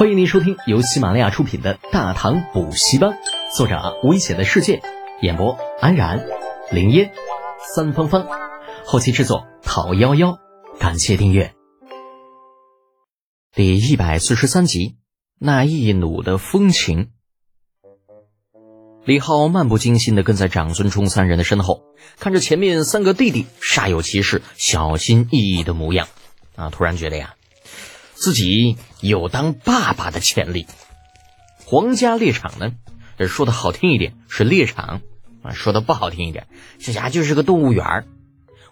欢迎您收听由喜马拉雅出品的《大唐补习班》，作者危险的世界，演播安然、林烟、三芳芳，后期制作讨幺幺，感谢订阅。第一百四十三集，那一弩的风情。李浩漫不经心的跟在长孙冲三人的身后，看着前面三个弟弟煞有其事、小心翼翼的模样，啊，突然觉得呀。自己有当爸爸的潜力。皇家猎场呢，这说的好听一点是猎场啊，说的不好听一点，这家就是个动物园儿。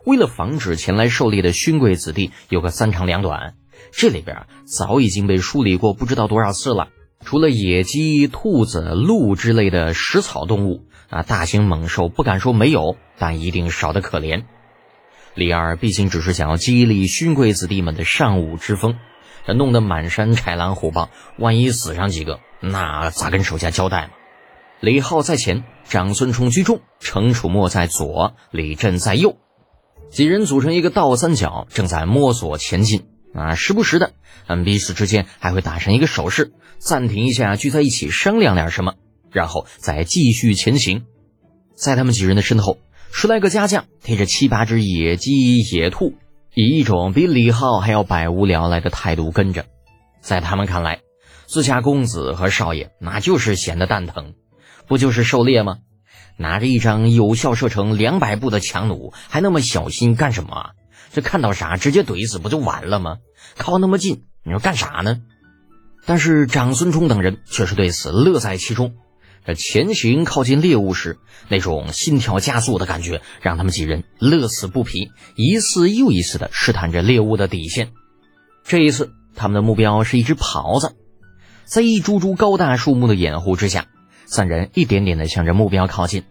为了防止前来狩猎的勋贵子弟有个三长两短，这里边早已经被梳理过不知道多少次了。除了野鸡、兔子、鹿之类的食草动物啊，大型猛兽不敢说没有，但一定少得可怜。李二毕竟只是想要激励勋贵子弟们的尚武之风。弄得满山豺狼虎豹，万一死上几个，那咋跟手下交代嘛？李浩在前，长孙冲居中，程楚墨在左，李振在右，几人组成一个倒三角，正在摸索前进。啊，时不时的，嗯，彼此之间还会打上一个手势，暂停一下，聚在一起商量点什么，然后再继续前行。在他们几人的身后，十来个家将提着七八只野鸡、野兔。以一种比李浩还要百无聊赖的态度跟着，在他们看来，自家公子和少爷那就是闲得蛋疼，不就是狩猎吗？拿着一张有效射程两百步的强弩，还那么小心干什么？这看到啥直接怼死不就完了吗？靠那么近，你说干啥呢？但是长孙冲等人却是对此乐在其中。前行靠近猎物时，那种心跳加速的感觉，让他们几人乐此不疲，一次又一次地试探着猎物的底线。这一次，他们的目标是一只狍子。在一株株高大树木的掩护之下，三人一点点地向着目标靠近。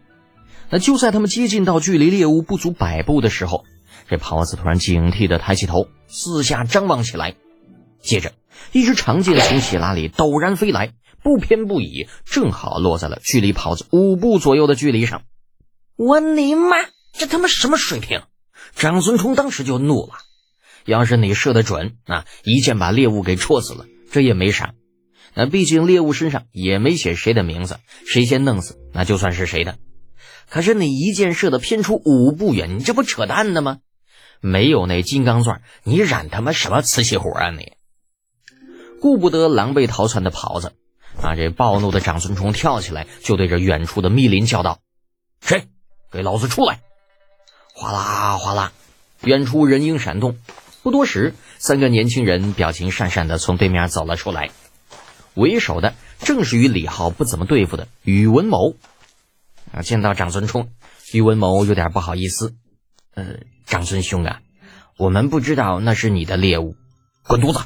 那就在他们接近到距离猎物不足百步的时候，这狍子突然警惕地抬起头，四下张望起来。接着，一支长箭从喜拉里陡然飞来。不偏不倚，正好落在了距离袍子五步左右的距离上。我尼玛，这他妈什么水平？长孙冲当时就怒了。要是你射得准，那一箭把猎物给戳死了，这也没啥。那毕竟猎物身上也没写谁的名字，谁先弄死，那就算是谁的。可是你一箭射得偏出五步远，你这不扯淡呢吗？没有那金刚钻，你染他妈什么瓷器活啊你？顾不得狼狈逃窜的袍子。啊！这暴怒的长孙冲跳起来，就对着远处的密林叫道：“谁？给老子出来！”哗啦哗啦，远处人影闪动。不多时，三个年轻人表情讪讪的从对面走了出来。为首的正是与李浩不怎么对付的宇文谋。啊！见到长孙冲，宇文谋有点不好意思：“呃，长孙兄啊，我们不知道那是你的猎物，滚犊子！”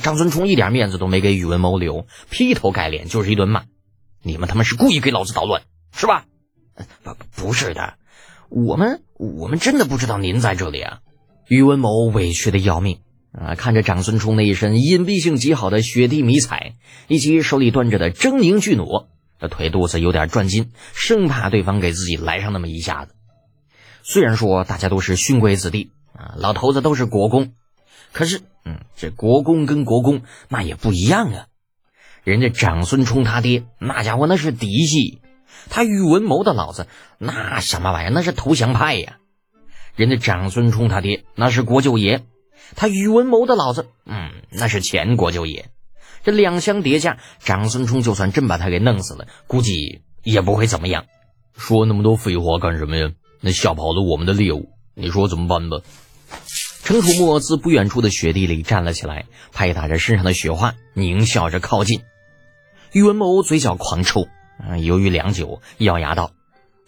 张孙冲一点面子都没给宇文谋留，劈头盖脸就是一顿骂：“你们他妈是故意给老子捣乱，是吧？”“不，不是的，我们我们真的不知道您在这里啊！”宇文谋委屈的要命啊！看着长孙冲那一身隐蔽性极好的雪地迷彩，以及手里端着的狰狞巨弩，这腿肚子有点转筋，生怕对方给自己来上那么一下子。虽然说大家都是勋贵子弟啊，老头子都是国公。可是，嗯，这国公跟国公那也不一样啊。人家长孙冲他爹那家伙那是嫡系，他宇文谋的老子那什么玩意儿那是投降派呀。人家长孙冲他爹那是国舅爷，他宇文谋的老子，嗯，那是前国舅爷。这两相叠加，长孙冲就算真把他给弄死了，估计也不会怎么样。说那么多废话干什么呀？那吓跑了我们的猎物，你说怎么办吧？程楚墨自不远处的雪地里站了起来，拍打着身上的雪花，狞笑着靠近。宇文谋嘴角狂抽，啊，犹豫良久，咬牙道：“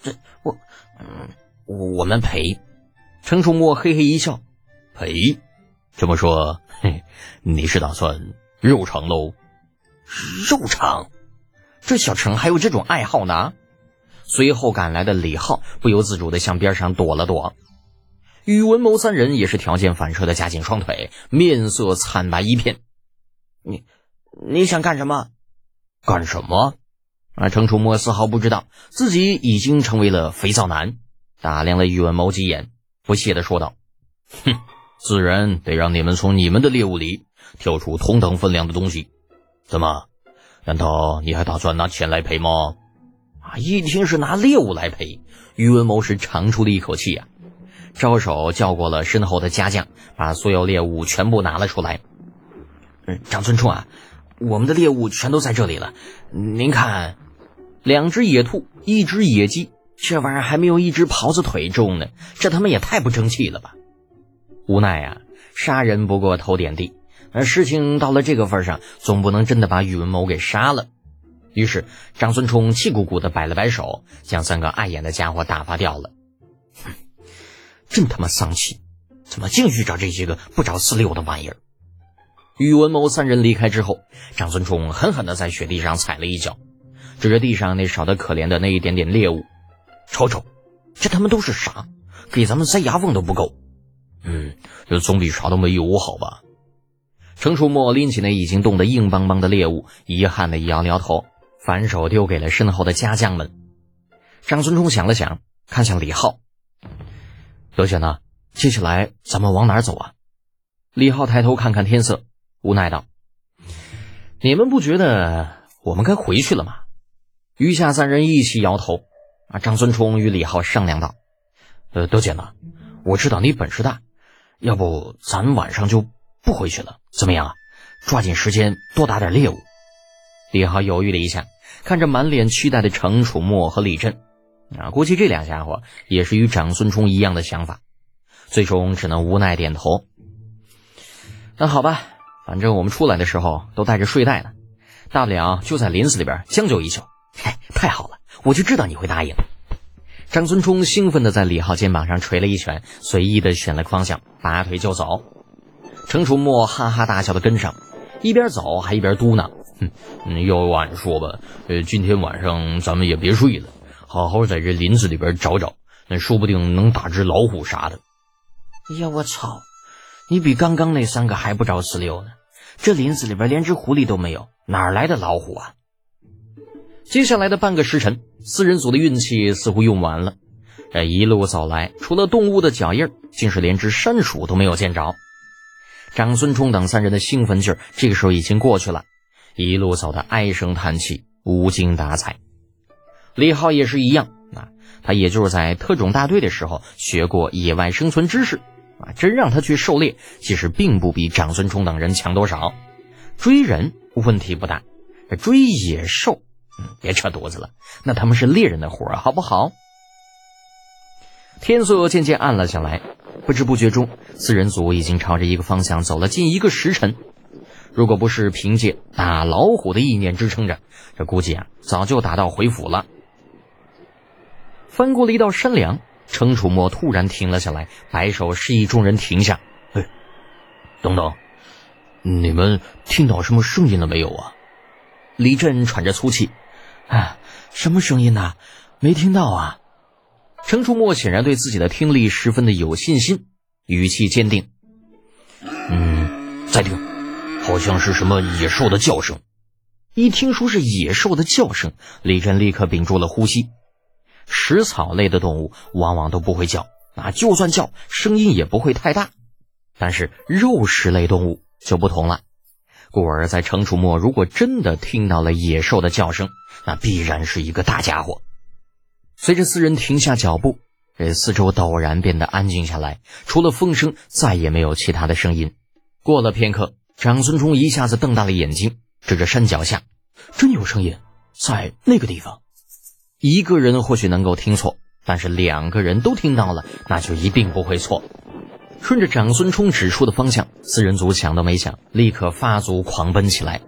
这我，嗯，我们赔。”程楚墨嘿嘿一笑：“赔？这么说，嘿，你是打算肉偿喽？肉偿？这小程还有这种爱好呢？”随后赶来的李浩不由自主地向边上躲了躲。宇文谋三人也是条件反射的夹紧双腿，面色惨白一片。你你想干什么？干什么？啊！程楚墨丝毫不知道自己已经成为了肥皂男，打量了宇文谋几眼，不屑的说道：“哼，自然得让你们从你们的猎物里挑出同等分量的东西。怎么？难道你还打算拿钱来赔吗？啊！一听是拿猎物来赔，宇文谋是长出了一口气呀，招手叫过了身后的家将，把所有猎物全部拿了出来。嗯，长孙冲啊，我们的猎物全都在这里了。您看，两只野兔，一只野鸡，这玩意儿还没有一只狍子腿重呢，这他妈也太不争气了吧！无奈呀，杀人不过头点地。而事情到了这个份上，总不能真的把宇文谋给杀了。于是长孙冲气鼓鼓的摆了摆手，将三个碍眼的家伙打发掉了。真他妈丧气！怎么净遇着这些个不着四六的玩意儿？宇文谋三人离开之后，长孙冲狠狠的在雪地上踩了一脚，指着地上那少得可怜的那一点点猎物，瞅瞅，这他妈都是啥？给咱们塞牙缝都不够。嗯，这总比啥都没有好吧？程楚墨拎起那已经冻得硬邦邦的猎物，遗憾的摇了摇头，反手丢给了身后的家将们。张孙冲想了想，看向李浩：“德姐呢？接下来咱们往哪儿走啊？”李浩抬头看看天色，无奈道：“你们不觉得我们该回去了吗？”余下三人一起摇头。啊，张孙冲与李浩商量道：“呃，德姐呢？我知道你本事大，要不咱晚上就……”不回去了，怎么样啊？抓紧时间多打点猎物。李浩犹豫了一下，看着满脸期待的程楚墨和李振，啊，估计这俩家伙也是与长孙冲一样的想法，最终只能无奈点头。那好吧，反正我们出来的时候都带着睡袋呢，大不了就在林子里边将就一宿。嘿，太好了，我就知道你会答应。长孙冲兴奋地在李浩肩膀上捶了一拳，随意的选了个方向，拔腿就走。程楚墨哈哈大笑的跟上，一边走还一边嘟囔：“哼，要晚说吧，呃，今天晚上咱们也别睡了，好好在这林子里边找找，那说不定能打只老虎啥的。”哎呀，我操！你比刚刚那三个还不着四六呢！这林子里边连只狐狸都没有，哪来的老虎啊？接下来的半个时辰，四人组的运气似乎用完了。这一路走来，除了动物的脚印，竟是连只山鼠都没有见着。长孙冲等三人的兴奋劲儿，这个时候已经过去了，一路走的唉声叹气，无精打采。李浩也是一样啊，他也就是在特种大队的时候学过野外生存知识啊，真让他去狩猎，其实并不比长孙冲等人强多少。追人问题不大，追野兽，嗯，别扯犊子了，那他们是猎人的活，好不好？天色渐渐暗了下来。不知不觉中，四人组已经朝着一个方向走了近一个时辰。如果不是凭借打老虎的意念支撑着，这估计啊，早就打道回府了。翻过了一道山梁，程楚墨突然停了下来，摆手示意众人停下。哎，等等，你们听到什么声音了没有啊？李振喘着粗气，啊，什么声音呢？没听到啊。程楚墨显然对自己的听力十分的有信心，语气坚定：“嗯，再听，好像是什么野兽的叫声。”一听说是野兽的叫声，李振立刻屏住了呼吸。食草类的动物往往都不会叫，啊，就算叫，声音也不会太大。但是肉食类动物就不同了。故而，在程楚墨如果真的听到了野兽的叫声，那必然是一个大家伙。随着四人停下脚步，这四周陡然变得安静下来，除了风声，再也没有其他的声音。过了片刻，长孙冲一下子瞪大了眼睛，指着山脚下：“真有声音，在那个地方。”一个人或许能够听错，但是两个人都听到了，那就一定不会错。顺着长孙冲指出的方向，四人组想都没想，立刻发足狂奔起来。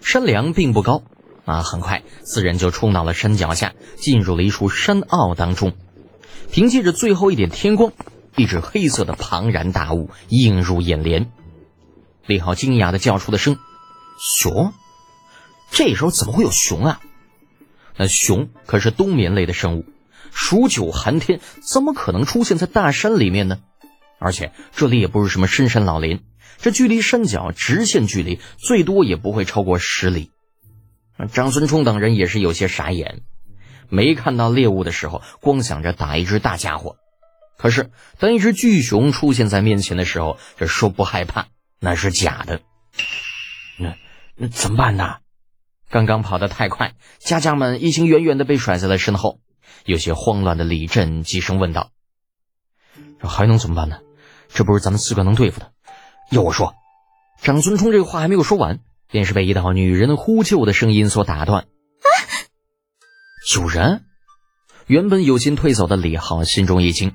山梁并不高。啊！很快，四人就冲到了山脚下，进入了一处山坳当中。凭借着最后一点天光，一只黑色的庞然大物映入眼帘。李浩惊讶的叫出了声：“熊！这时候怎么会有熊啊？那熊可是冬眠类的生物，数九寒天，怎么可能出现在大山里面呢？而且这里也不是什么深山老林，这距离山脚直线距离最多也不会超过十里。”张孙冲等人也是有些傻眼，没看到猎物的时候，光想着打一只大家伙，可是当一只巨熊出现在面前的时候，这说不害怕那是假的。那那怎么办呢？刚刚跑得太快，家将们已经远远的被甩在了身后。有些慌乱的李振急声问道：“这还能怎么办呢？这不是咱们四个能对付的。要我说，长孙冲这个话还没有说完，便是被一道女人呼救的声音所打断。啊！有人！原本有心退走的李浩心中一惊，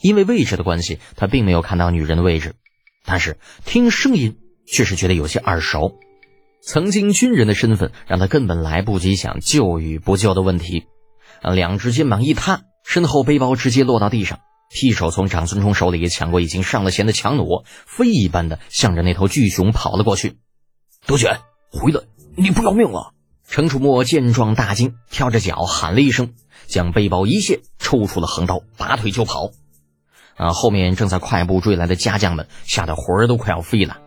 因为位置的关系，他并没有看到女人的位置，但是听声音却是觉得有些耳熟。曾经军人的身份让他根本来不及想救与不救的问题。两只肩膀一塌，身后背包直接落到地上，劈手从长孙冲手里抢过已经上了弦的强弩，飞一般的向着那头巨熊跑了过去。德卷，回来！你不要命了！程楚墨见状大惊，跳着脚喊了一声，将背包一卸，抽出了横刀，拔腿就跑。啊！后面正在快步追来的家将们吓得魂儿都快要飞了，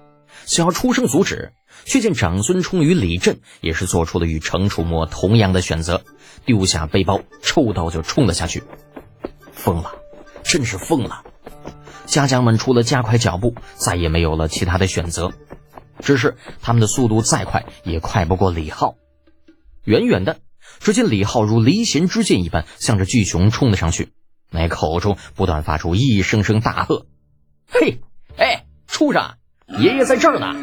想要出声阻止。却见长孙冲与李振也是做出了与程楚墨同样的选择，丢下背包，抽刀就冲了下去。疯了，真是疯了！家将们除了加快脚步，再也没有了其他的选择。只是他们的速度再快，也快不过李浩。远远的，只见李浩如离弦之箭一般，向着巨熊冲了上去，那口中不断发出一声声大喝：“嘿，哎，畜生，爷爷在这儿呢！”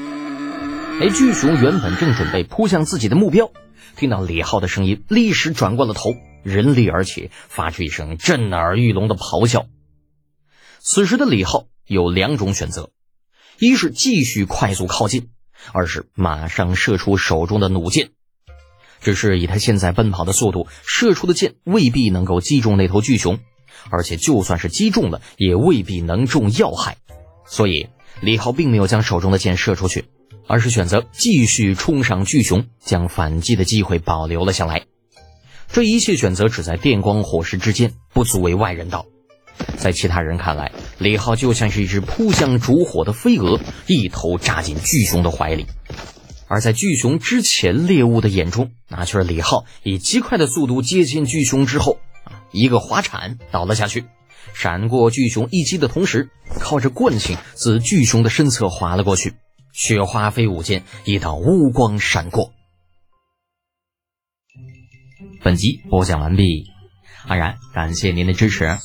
哎，巨熊原本正准备扑向自己的目标，听到李浩的声音，立时转过了头，人立而起，发出一声震耳欲聋的咆哮。此时的李浩有两种选择：一是继续快速靠近，二是马上射出手中的弩箭。只是以他现在奔跑的速度，射出的箭未必能够击中那头巨熊，而且就算是击中了，也未必能中要害。所以李浩并没有将手中的箭射出去。而是选择继续冲上巨熊，将反击的机会保留了下来。这一切选择只在电光火石之间，不足为外人道。在其他人看来，李浩就像是一只扑向烛火的飞蛾，一头扎进巨熊的怀里。而在巨熊之前猎物的眼中，那却是李浩以极快的速度接近巨熊之后，一个滑铲倒了下去，闪过巨熊一击的同时，靠着惯性自巨熊的身侧滑了过去。雪花飞舞间，一道乌光闪过。本集播讲完毕，安然感谢您的支持。